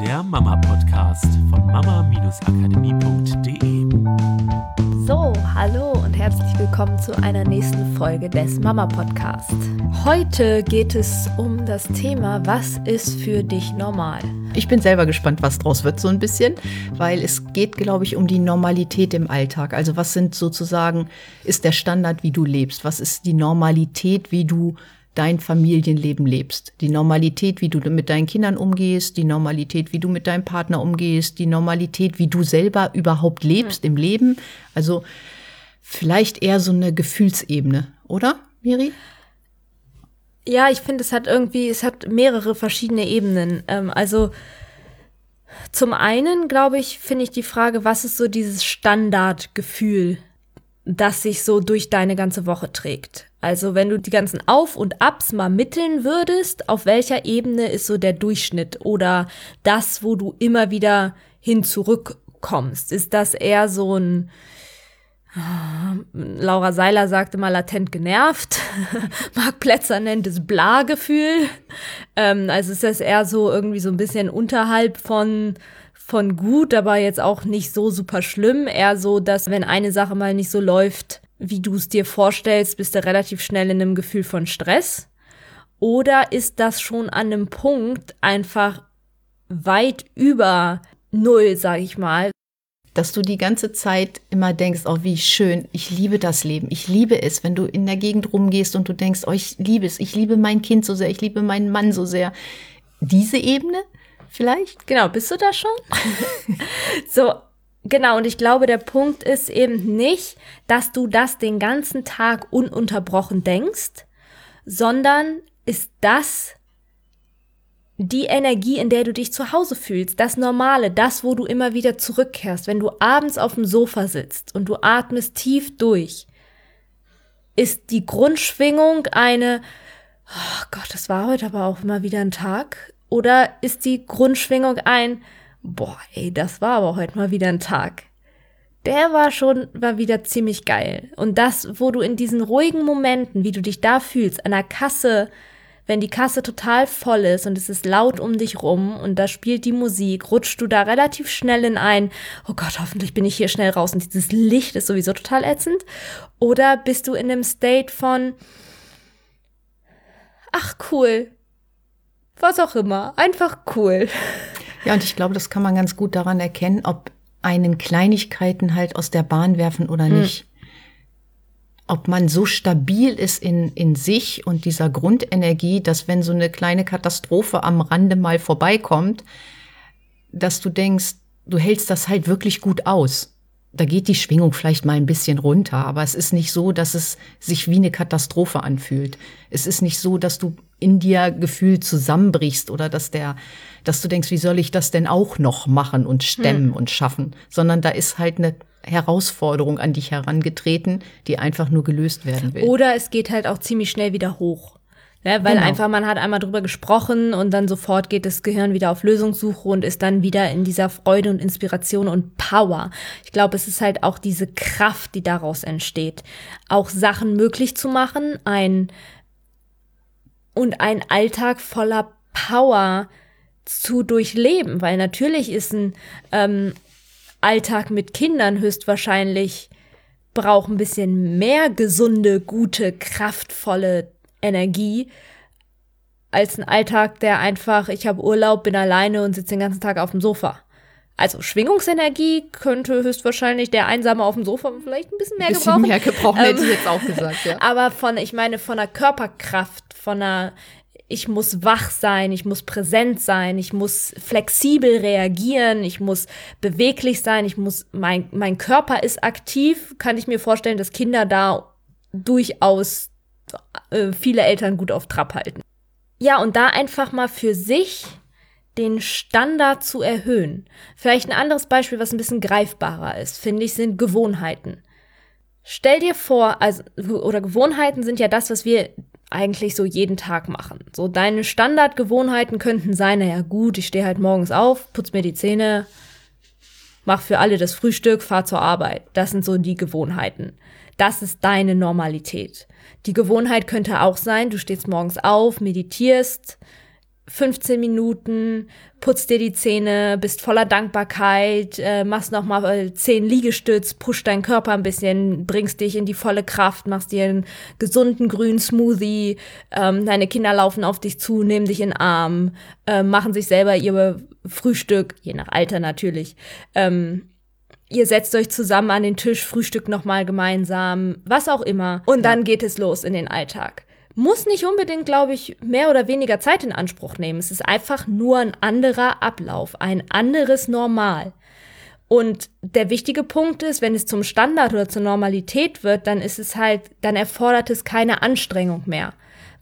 der Mama-Podcast von mama-akademie.de. So, hallo und herzlich willkommen zu einer nächsten Folge des Mama Podcast. Heute geht es um das Thema, was ist für dich normal? Ich bin selber gespannt, was draus wird, so ein bisschen, weil es geht, glaube ich, um die Normalität im Alltag. Also was sind sozusagen, ist der Standard, wie du lebst? Was ist die Normalität, wie du dein Familienleben lebst. Die Normalität, wie du mit deinen Kindern umgehst, die Normalität, wie du mit deinem Partner umgehst, die Normalität, wie du selber überhaupt lebst mhm. im Leben. Also vielleicht eher so eine Gefühlsebene, oder, Miri? Ja, ich finde, es hat irgendwie, es hat mehrere verschiedene Ebenen. Ähm, also zum einen, glaube ich, finde ich die Frage, was ist so dieses Standardgefühl, das sich so durch deine ganze Woche trägt? Also wenn du die ganzen Auf und Abs mal mitteln würdest, auf welcher Ebene ist so der Durchschnitt oder das, wo du immer wieder hin zurückkommst? Ist das eher so ein Laura Seiler sagte mal latent genervt. Marc Plätzer nennt es Bla-Gefühl. Ähm, also ist das eher so irgendwie so ein bisschen unterhalb von von gut, aber jetzt auch nicht so super schlimm. Eher so, dass wenn eine Sache mal nicht so läuft, wie du es dir vorstellst, bist du relativ schnell in einem Gefühl von Stress? Oder ist das schon an einem Punkt einfach weit über Null, sag ich mal? Dass du die ganze Zeit immer denkst, oh, wie schön, ich liebe das Leben, ich liebe es, wenn du in der Gegend rumgehst und du denkst, oh, ich liebe es, ich liebe mein Kind so sehr, ich liebe meinen Mann so sehr. Diese Ebene vielleicht? Genau, bist du da schon? so, Genau, und ich glaube, der Punkt ist eben nicht, dass du das den ganzen Tag ununterbrochen denkst, sondern ist das die Energie, in der du dich zu Hause fühlst, das Normale, das, wo du immer wieder zurückkehrst, wenn du abends auf dem Sofa sitzt und du atmest tief durch, ist die Grundschwingung eine, oh Gott, das war heute aber auch immer wieder ein Tag, oder ist die Grundschwingung ein, boah, ey, das war aber heute mal wieder ein Tag. Der war schon, war wieder ziemlich geil. Und das, wo du in diesen ruhigen Momenten, wie du dich da fühlst, an der Kasse, wenn die Kasse total voll ist und es ist laut um dich rum und da spielt die Musik, rutschst du da relativ schnell in ein, oh Gott, hoffentlich bin ich hier schnell raus und dieses Licht ist sowieso total ätzend. Oder bist du in einem State von, ach cool, was auch immer, einfach cool. Ja, und ich glaube, das kann man ganz gut daran erkennen, ob einen Kleinigkeiten halt aus der Bahn werfen oder hm. nicht. Ob man so stabil ist in, in sich und dieser Grundenergie, dass wenn so eine kleine Katastrophe am Rande mal vorbeikommt, dass du denkst, du hältst das halt wirklich gut aus da geht die Schwingung vielleicht mal ein bisschen runter, aber es ist nicht so, dass es sich wie eine Katastrophe anfühlt. Es ist nicht so, dass du in dir gefühlt zusammenbrichst oder dass der, dass du denkst, wie soll ich das denn auch noch machen und stemmen hm. und schaffen, sondern da ist halt eine Herausforderung an dich herangetreten, die einfach nur gelöst werden will. Oder es geht halt auch ziemlich schnell wieder hoch. Ja, weil genau. einfach man hat einmal drüber gesprochen und dann sofort geht das Gehirn wieder auf Lösungssuche und ist dann wieder in dieser Freude und Inspiration und Power. Ich glaube, es ist halt auch diese Kraft, die daraus entsteht, auch Sachen möglich zu machen, ein und ein Alltag voller Power zu durchleben, weil natürlich ist ein ähm, Alltag mit Kindern höchstwahrscheinlich braucht ein bisschen mehr gesunde, gute, kraftvolle Energie als ein Alltag, der einfach, ich habe Urlaub, bin alleine und sitze den ganzen Tag auf dem Sofa. Also Schwingungsenergie könnte höchstwahrscheinlich der Einsame auf dem Sofa vielleicht ein bisschen mehr bisschen gebrauchen. mehr gebrauchen, hätte ich jetzt auch gesagt, ja. Aber von, ich meine, von der Körperkraft, von der, ich muss wach sein, ich muss präsent sein, ich muss flexibel reagieren, ich muss beweglich sein, ich muss, mein, mein Körper ist aktiv, kann ich mir vorstellen, dass Kinder da durchaus äh, viele Eltern gut auf Trab halten. Ja, und da einfach mal für sich den Standard zu erhöhen. Vielleicht ein anderes Beispiel, was ein bisschen greifbarer ist, finde ich, sind Gewohnheiten. Stell dir vor, also, oder Gewohnheiten sind ja das, was wir eigentlich so jeden Tag machen. So deine Standardgewohnheiten könnten sein, naja gut, ich stehe halt morgens auf, putz mir die Zähne, mach für alle das Frühstück, fahr zur Arbeit. Das sind so die Gewohnheiten. Das ist deine Normalität. Die Gewohnheit könnte auch sein, du stehst morgens auf, meditierst, 15 Minuten, putzt dir die Zähne, bist voller Dankbarkeit, äh, machst nochmal 10 Liegestütz, pusht deinen Körper ein bisschen, bringst dich in die volle Kraft, machst dir einen gesunden grünen Smoothie, ähm, deine Kinder laufen auf dich zu, nehmen dich in den Arm, äh, machen sich selber ihr Frühstück, je nach Alter natürlich. Ähm, ihr setzt euch zusammen an den Tisch, frühstückt nochmal gemeinsam, was auch immer. Und dann geht es los in den Alltag muss nicht unbedingt, glaube ich, mehr oder weniger Zeit in Anspruch nehmen. Es ist einfach nur ein anderer Ablauf, ein anderes Normal. Und der wichtige Punkt ist, wenn es zum Standard oder zur Normalität wird, dann ist es halt, dann erfordert es keine Anstrengung mehr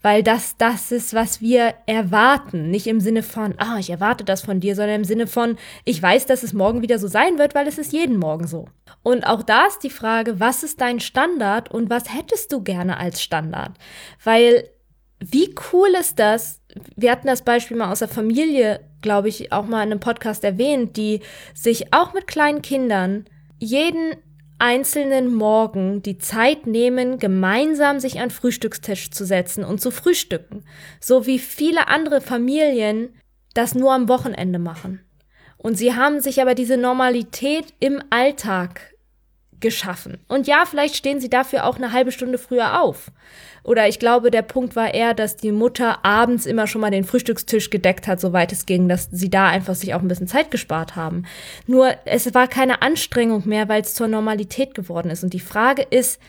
weil das das ist, was wir erwarten. Nicht im Sinne von, ah, ich erwarte das von dir, sondern im Sinne von, ich weiß, dass es morgen wieder so sein wird, weil es ist jeden Morgen so. Und auch da ist die Frage, was ist dein Standard und was hättest du gerne als Standard? Weil wie cool ist das? Wir hatten das Beispiel mal aus der Familie, glaube ich, auch mal in einem Podcast erwähnt, die sich auch mit kleinen Kindern jeden einzelnen Morgen die Zeit nehmen, gemeinsam sich an Frühstückstisch zu setzen und zu frühstücken, so wie viele andere Familien das nur am Wochenende machen. Und sie haben sich aber diese Normalität im Alltag geschaffen. Und ja, vielleicht stehen sie dafür auch eine halbe Stunde früher auf. Oder ich glaube, der Punkt war eher, dass die Mutter abends immer schon mal den Frühstückstisch gedeckt hat, soweit es ging, dass sie da einfach sich auch ein bisschen Zeit gespart haben. Nur es war keine Anstrengung mehr, weil es zur Normalität geworden ist. Und die Frage ist,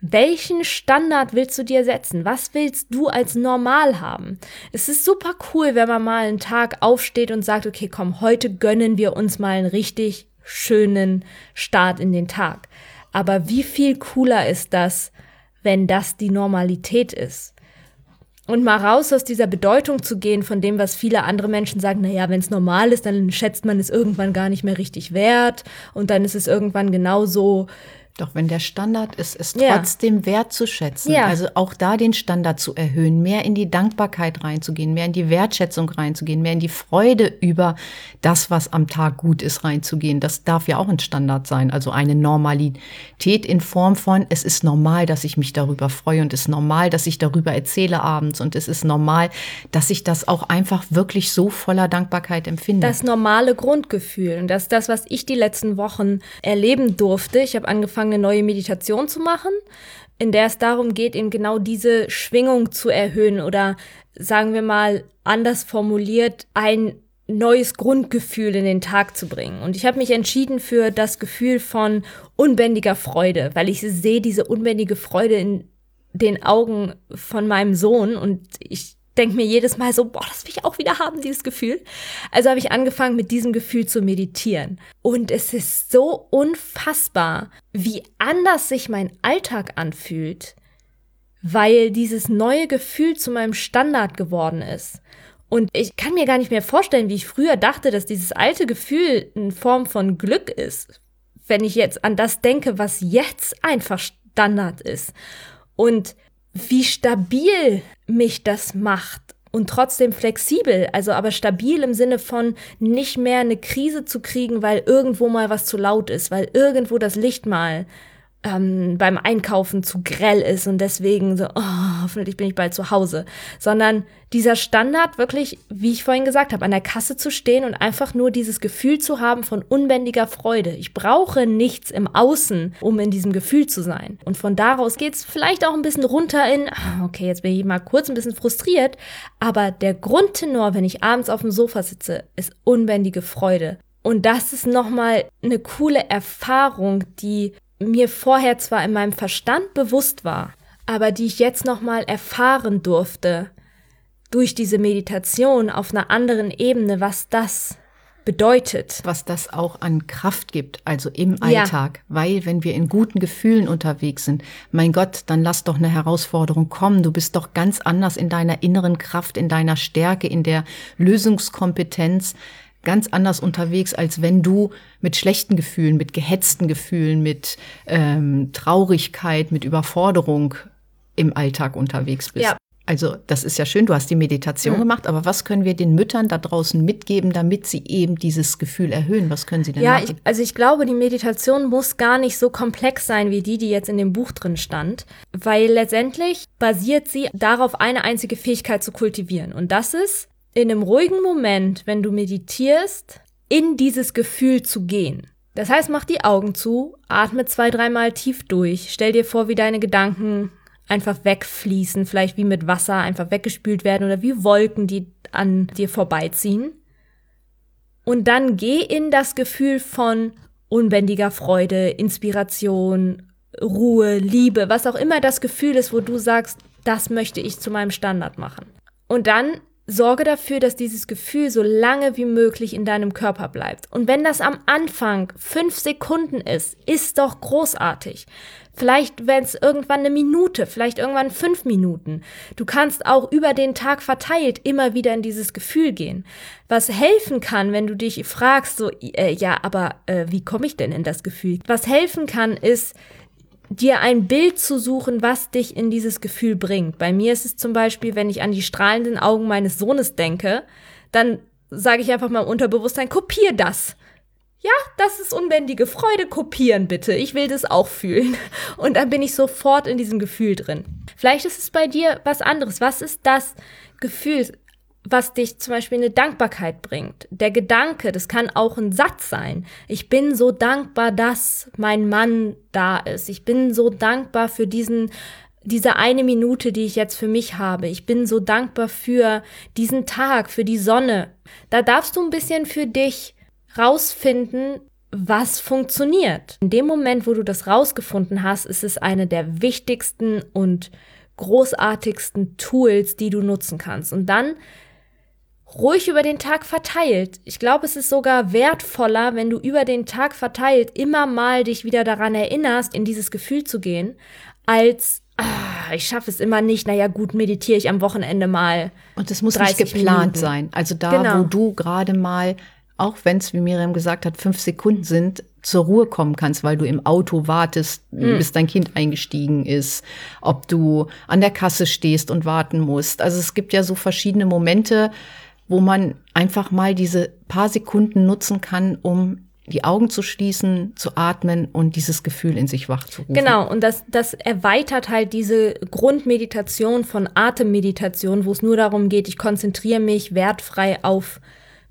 welchen Standard willst du dir setzen? Was willst du als normal haben? Es ist super cool, wenn man mal einen Tag aufsteht und sagt, okay, komm, heute gönnen wir uns mal einen richtig schönen Start in den Tag. Aber wie viel cooler ist das, wenn das die Normalität ist. Und mal raus aus dieser Bedeutung zu gehen von dem, was viele andere Menschen sagen, naja, wenn es normal ist, dann schätzt man es irgendwann gar nicht mehr richtig wert und dann ist es irgendwann genauso doch wenn der Standard ist, es ja. trotzdem wertzuschätzen. Ja. Also auch da den Standard zu erhöhen, mehr in die Dankbarkeit reinzugehen, mehr in die Wertschätzung reinzugehen, mehr in die Freude über das, was am Tag gut ist, reinzugehen. Das darf ja auch ein Standard sein. Also eine Normalität in Form von, es ist normal, dass ich mich darüber freue und es ist normal, dass ich darüber erzähle abends und es ist normal, dass ich das auch einfach wirklich so voller Dankbarkeit empfinde. Das normale Grundgefühl. Und das ist das, was ich die letzten Wochen erleben durfte. Ich habe angefangen, angefangen, eine neue Meditation zu machen, in der es darum geht, eben genau diese Schwingung zu erhöhen oder sagen wir mal anders formuliert, ein neues Grundgefühl in den Tag zu bringen. Und ich habe mich entschieden für das Gefühl von unbändiger Freude, weil ich sehe diese unbändige Freude in den Augen von meinem Sohn und ich denke mir jedes Mal so, boah, das will ich auch wieder haben, dieses Gefühl. Also habe ich angefangen, mit diesem Gefühl zu meditieren. Und es ist so unfassbar, wie anders sich mein Alltag anfühlt, weil dieses neue Gefühl zu meinem Standard geworden ist. Und ich kann mir gar nicht mehr vorstellen, wie ich früher dachte, dass dieses alte Gefühl in Form von Glück ist, wenn ich jetzt an das denke, was jetzt einfach Standard ist. Und wie stabil mich das macht und trotzdem flexibel, also aber stabil im Sinne von nicht mehr eine Krise zu kriegen, weil irgendwo mal was zu laut ist, weil irgendwo das Licht mal ähm, beim Einkaufen zu grell ist und deswegen so, oh, hoffentlich bin ich bald zu Hause, sondern dieser Standard wirklich, wie ich vorhin gesagt habe, an der Kasse zu stehen und einfach nur dieses Gefühl zu haben von unbändiger Freude. Ich brauche nichts im Außen, um in diesem Gefühl zu sein. Und von daraus geht's vielleicht auch ein bisschen runter in, ah, okay, jetzt bin ich mal kurz ein bisschen frustriert, aber der Grundtenor, wenn ich abends auf dem Sofa sitze, ist unbändige Freude. Und das ist nochmal eine coole Erfahrung, die mir vorher zwar in meinem Verstand bewusst war, aber die ich jetzt nochmal erfahren durfte durch diese Meditation auf einer anderen Ebene, was das bedeutet. Was das auch an Kraft gibt, also im Alltag. Ja. Weil wenn wir in guten Gefühlen unterwegs sind, mein Gott, dann lass doch eine Herausforderung kommen. Du bist doch ganz anders in deiner inneren Kraft, in deiner Stärke, in der Lösungskompetenz, ganz anders unterwegs, als wenn du mit schlechten Gefühlen, mit gehetzten Gefühlen, mit ähm, Traurigkeit, mit Überforderung im Alltag unterwegs bist. Ja. Also das ist ja schön, du hast die Meditation mhm. gemacht, aber was können wir den Müttern da draußen mitgeben, damit sie eben dieses Gefühl erhöhen? Was können sie denn ja, machen? Ja, also ich glaube, die Meditation muss gar nicht so komplex sein wie die, die jetzt in dem Buch drin stand, weil letztendlich basiert sie darauf, eine einzige Fähigkeit zu kultivieren. Und das ist in einem ruhigen Moment, wenn du meditierst, in dieses Gefühl zu gehen. Das heißt, mach die Augen zu, atme zwei, dreimal tief durch, stell dir vor, wie deine Gedanken einfach wegfließen, vielleicht wie mit Wasser einfach weggespült werden oder wie Wolken, die an dir vorbeiziehen. Und dann geh in das Gefühl von unbändiger Freude, Inspiration, Ruhe, Liebe, was auch immer das Gefühl ist, wo du sagst, das möchte ich zu meinem Standard machen. Und dann sorge dafür, dass dieses Gefühl so lange wie möglich in deinem Körper bleibt. Und wenn das am Anfang fünf Sekunden ist, ist doch großartig. Vielleicht, wenn es irgendwann eine Minute, vielleicht irgendwann fünf Minuten. Du kannst auch über den Tag verteilt immer wieder in dieses Gefühl gehen. Was helfen kann, wenn du dich fragst, so, äh, ja, aber äh, wie komme ich denn in das Gefühl? Was helfen kann, ist, dir ein Bild zu suchen, was dich in dieses Gefühl bringt. Bei mir ist es zum Beispiel, wenn ich an die strahlenden Augen meines Sohnes denke, dann sage ich einfach mal im Unterbewusstsein, kopier das. Ja, das ist unbändige Freude, kopieren bitte. Ich will das auch fühlen. Und dann bin ich sofort in diesem Gefühl drin. Vielleicht ist es bei dir was anderes. Was ist das Gefühl? Was dich zum Beispiel eine Dankbarkeit bringt. Der Gedanke, das kann auch ein Satz sein. Ich bin so dankbar, dass mein Mann da ist. Ich bin so dankbar für diesen diese eine Minute, die ich jetzt für mich habe. Ich bin so dankbar für diesen Tag, für die Sonne. Da darfst du ein bisschen für dich rausfinden, was funktioniert. In dem Moment, wo du das rausgefunden hast, ist es eine der wichtigsten und großartigsten Tools, die du nutzen kannst. Und dann ruhig über den Tag verteilt. Ich glaube, es ist sogar wertvoller, wenn du über den Tag verteilt immer mal dich wieder daran erinnerst, in dieses Gefühl zu gehen, als ah, ich schaffe es immer nicht. Naja, gut, meditiere ich am Wochenende mal. Und es muss nicht geplant Minuten. sein. Also da, genau. wo du gerade mal, auch wenn es, wie Miriam gesagt hat, fünf Sekunden sind, zur Ruhe kommen kannst, weil du im Auto wartest, mhm. bis dein Kind eingestiegen ist, ob du an der Kasse stehst und warten musst. Also es gibt ja so verschiedene Momente, wo man einfach mal diese paar Sekunden nutzen kann, um die Augen zu schließen, zu atmen und dieses Gefühl in sich wach zu rufen. Genau, und das, das erweitert halt diese Grundmeditation von Atemmeditation, wo es nur darum geht, ich konzentriere mich wertfrei auf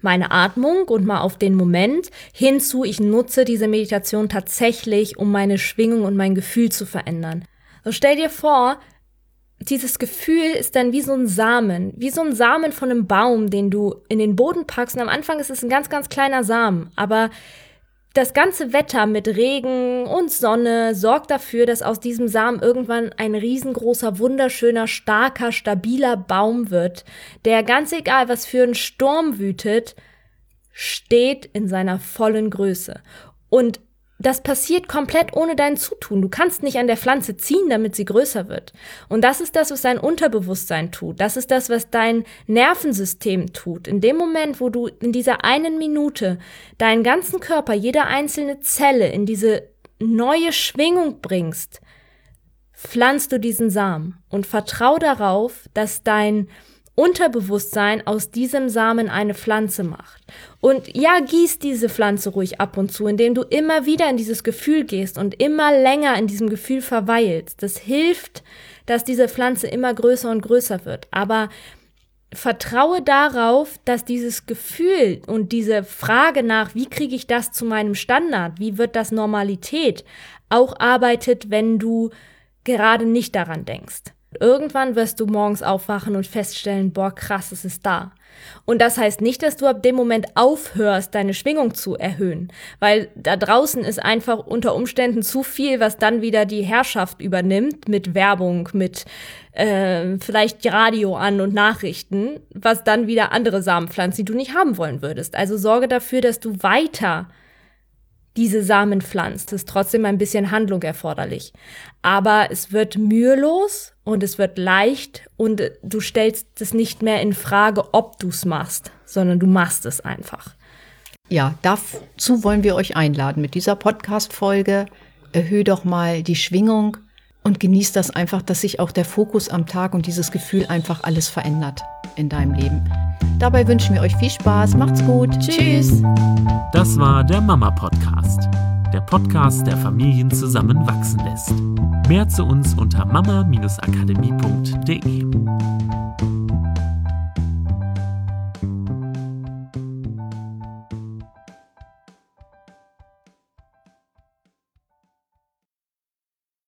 meine Atmung und mal auf den Moment hinzu, ich nutze diese Meditation tatsächlich, um meine Schwingung und mein Gefühl zu verändern. So stell dir vor, dieses Gefühl ist dann wie so ein Samen, wie so ein Samen von einem Baum, den du in den Boden packst. Und am Anfang ist es ein ganz, ganz kleiner Samen. Aber das ganze Wetter mit Regen und Sonne sorgt dafür, dass aus diesem Samen irgendwann ein riesengroßer, wunderschöner, starker, stabiler Baum wird, der ganz egal, was für ein Sturm wütet, steht in seiner vollen Größe. Und das passiert komplett ohne dein Zutun. Du kannst nicht an der Pflanze ziehen, damit sie größer wird. Und das ist das, was dein Unterbewusstsein tut. Das ist das, was dein Nervensystem tut. In dem Moment, wo du in dieser einen Minute deinen ganzen Körper, jede einzelne Zelle in diese neue Schwingung bringst, pflanzt du diesen Samen und vertrau darauf, dass dein Unterbewusstsein aus diesem Samen eine Pflanze macht. Und ja, gieß diese Pflanze ruhig ab und zu, indem du immer wieder in dieses Gefühl gehst und immer länger in diesem Gefühl verweilst. Das hilft, dass diese Pflanze immer größer und größer wird. Aber vertraue darauf, dass dieses Gefühl und diese Frage nach, wie kriege ich das zu meinem Standard, wie wird das Normalität, auch arbeitet, wenn du gerade nicht daran denkst. Irgendwann wirst du morgens aufwachen und feststellen, boah, krass, es ist da. Und das heißt nicht, dass du ab dem Moment aufhörst, deine Schwingung zu erhöhen, weil da draußen ist einfach unter Umständen zu viel, was dann wieder die Herrschaft übernimmt mit Werbung, mit äh, vielleicht Radio an und Nachrichten, was dann wieder andere Samen pflanzt, die du nicht haben wollen würdest. Also sorge dafür, dass du weiter diese Samen pflanzt. Es ist trotzdem ein bisschen Handlung erforderlich. Aber es wird mühelos und es wird leicht und du stellst es nicht mehr in Frage, ob du es machst, sondern du machst es einfach. Ja, dazu wollen wir euch einladen mit dieser Podcast-Folge. Erhöhe doch mal die Schwingung und genieß das einfach, dass sich auch der Fokus am Tag und dieses Gefühl einfach alles verändert in deinem Leben. Dabei wünschen wir euch viel Spaß. Macht's gut. Tschüss. Das war der Mama Podcast. Der Podcast, der Familien zusammenwachsen lässt. Mehr zu uns unter mama-akademie.de.